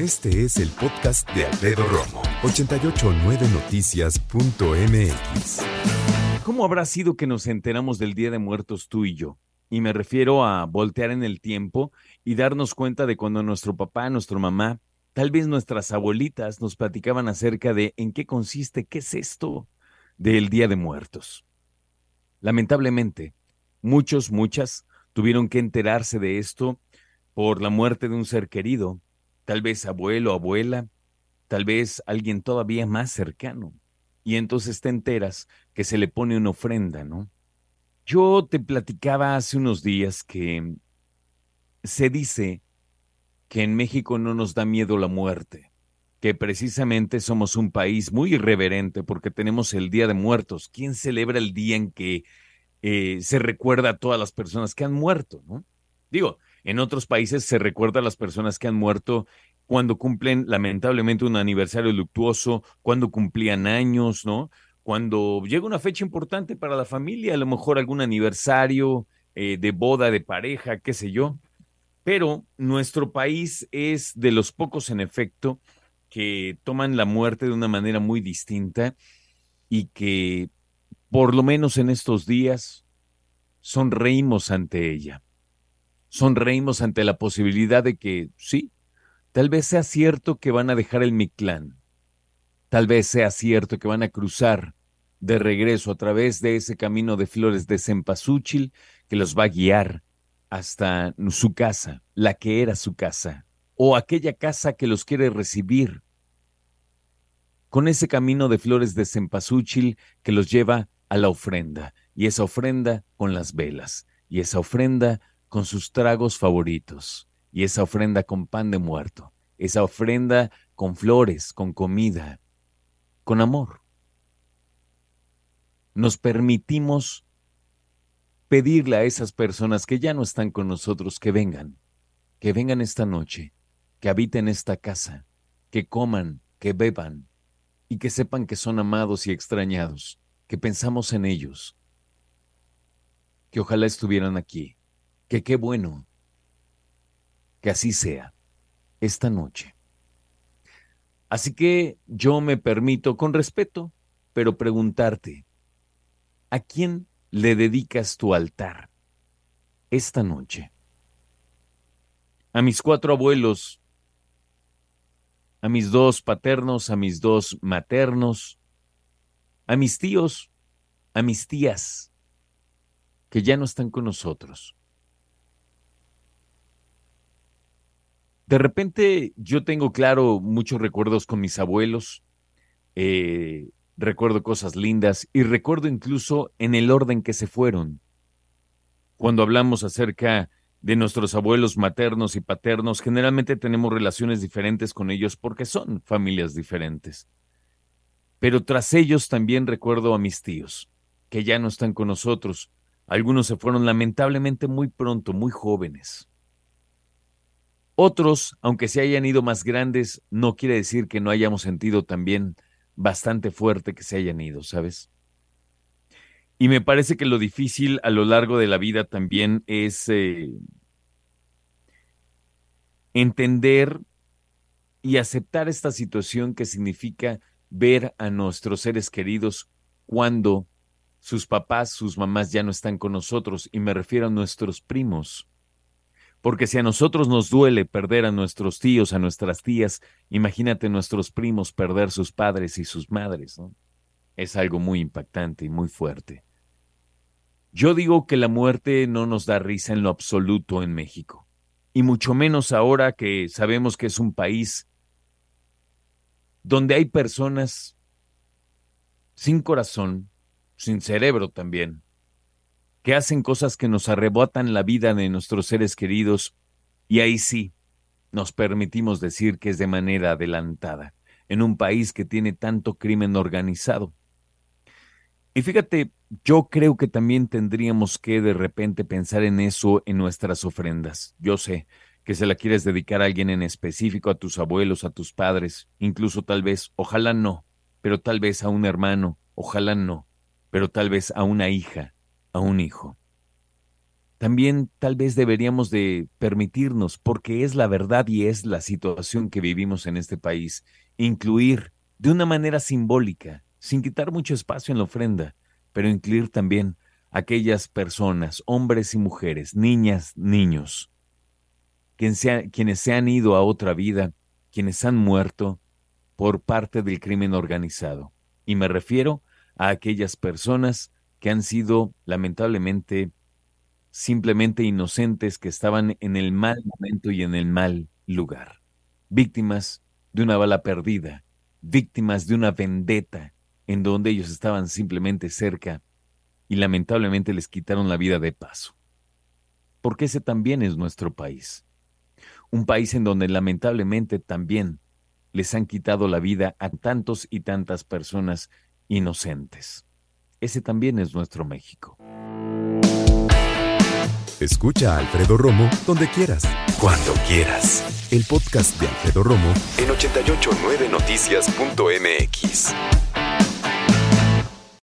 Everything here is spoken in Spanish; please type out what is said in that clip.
Este es el podcast de Alfredo Romo, 889noticias.mx. ¿Cómo habrá sido que nos enteramos del Día de Muertos tú y yo? Y me refiero a voltear en el tiempo y darnos cuenta de cuando nuestro papá, nuestra mamá, tal vez nuestras abuelitas nos platicaban acerca de en qué consiste, qué es esto del Día de Muertos. Lamentablemente, muchos, muchas tuvieron que enterarse de esto por la muerte de un ser querido, tal vez abuelo, abuela, tal vez alguien todavía más cercano. Y entonces te enteras que se le pone una ofrenda, ¿no? Yo te platicaba hace unos días que se dice que en México no nos da miedo la muerte, que precisamente somos un país muy irreverente porque tenemos el Día de Muertos. ¿Quién celebra el día en que eh, se recuerda a todas las personas que han muerto, ¿no? Digo, en otros países se recuerda a las personas que han muerto cuando cumplen lamentablemente un aniversario luctuoso, cuando cumplían años, ¿no? Cuando llega una fecha importante para la familia, a lo mejor algún aniversario eh, de boda de pareja, qué sé yo. Pero nuestro país es de los pocos, en efecto, que toman la muerte de una manera muy distinta y que, por lo menos en estos días, sonreímos ante ella sonreímos ante la posibilidad de que, sí, tal vez sea cierto que van a dejar el Mictlán, tal vez sea cierto que van a cruzar de regreso a través de ese camino de flores de cempasúchil que los va a guiar hasta su casa, la que era su casa, o aquella casa que los quiere recibir, con ese camino de flores de cempasúchil que los lleva a la ofrenda, y esa ofrenda con las velas, y esa ofrenda con sus tragos favoritos y esa ofrenda con pan de muerto, esa ofrenda con flores, con comida, con amor. Nos permitimos pedirle a esas personas que ya no están con nosotros que vengan, que vengan esta noche, que habiten esta casa, que coman, que beban y que sepan que son amados y extrañados, que pensamos en ellos, que ojalá estuvieran aquí que qué bueno que así sea esta noche. Así que yo me permito, con respeto, pero preguntarte, ¿a quién le dedicas tu altar esta noche? A mis cuatro abuelos, a mis dos paternos, a mis dos maternos, a mis tíos, a mis tías, que ya no están con nosotros. De repente yo tengo claro muchos recuerdos con mis abuelos, eh, recuerdo cosas lindas y recuerdo incluso en el orden que se fueron. Cuando hablamos acerca de nuestros abuelos maternos y paternos, generalmente tenemos relaciones diferentes con ellos porque son familias diferentes. Pero tras ellos también recuerdo a mis tíos, que ya no están con nosotros. Algunos se fueron lamentablemente muy pronto, muy jóvenes. Otros, aunque se hayan ido más grandes, no quiere decir que no hayamos sentido también bastante fuerte que se hayan ido, ¿sabes? Y me parece que lo difícil a lo largo de la vida también es eh, entender y aceptar esta situación que significa ver a nuestros seres queridos cuando sus papás, sus mamás ya no están con nosotros, y me refiero a nuestros primos. Porque si a nosotros nos duele perder a nuestros tíos, a nuestras tías, imagínate nuestros primos perder sus padres y sus madres, ¿no? Es algo muy impactante y muy fuerte. Yo digo que la muerte no nos da risa en lo absoluto en México, y mucho menos ahora que sabemos que es un país donde hay personas sin corazón, sin cerebro también, que hacen cosas que nos arrebatan la vida de nuestros seres queridos, y ahí sí, nos permitimos decir que es de manera adelantada, en un país que tiene tanto crimen organizado. Y fíjate, yo creo que también tendríamos que de repente pensar en eso en nuestras ofrendas. Yo sé que se la quieres dedicar a alguien en específico, a tus abuelos, a tus padres, incluso tal vez, ojalá no, pero tal vez a un hermano, ojalá no, pero tal vez a una hija, a un hijo. también tal vez deberíamos de permitirnos, porque es la verdad y es la situación que vivimos en este país, incluir de una manera simbólica, sin quitar mucho espacio en la ofrenda, pero incluir también aquellas personas, hombres y mujeres, niñas, niños, quienes se han ido a otra vida, quienes han muerto por parte del crimen organizado. Y me refiero a aquellas personas que han sido lamentablemente simplemente inocentes que estaban en el mal momento y en el mal lugar, víctimas de una bala perdida, víctimas de una vendetta en donde ellos estaban simplemente cerca y lamentablemente les quitaron la vida de paso. Porque ese también es nuestro país. Un país en donde lamentablemente también les han quitado la vida a tantos y tantas personas inocentes. Ese también es nuestro México. Escucha a Alfredo Romo donde quieras. Cuando quieras. El podcast de Alfredo Romo en 889noticias.mx.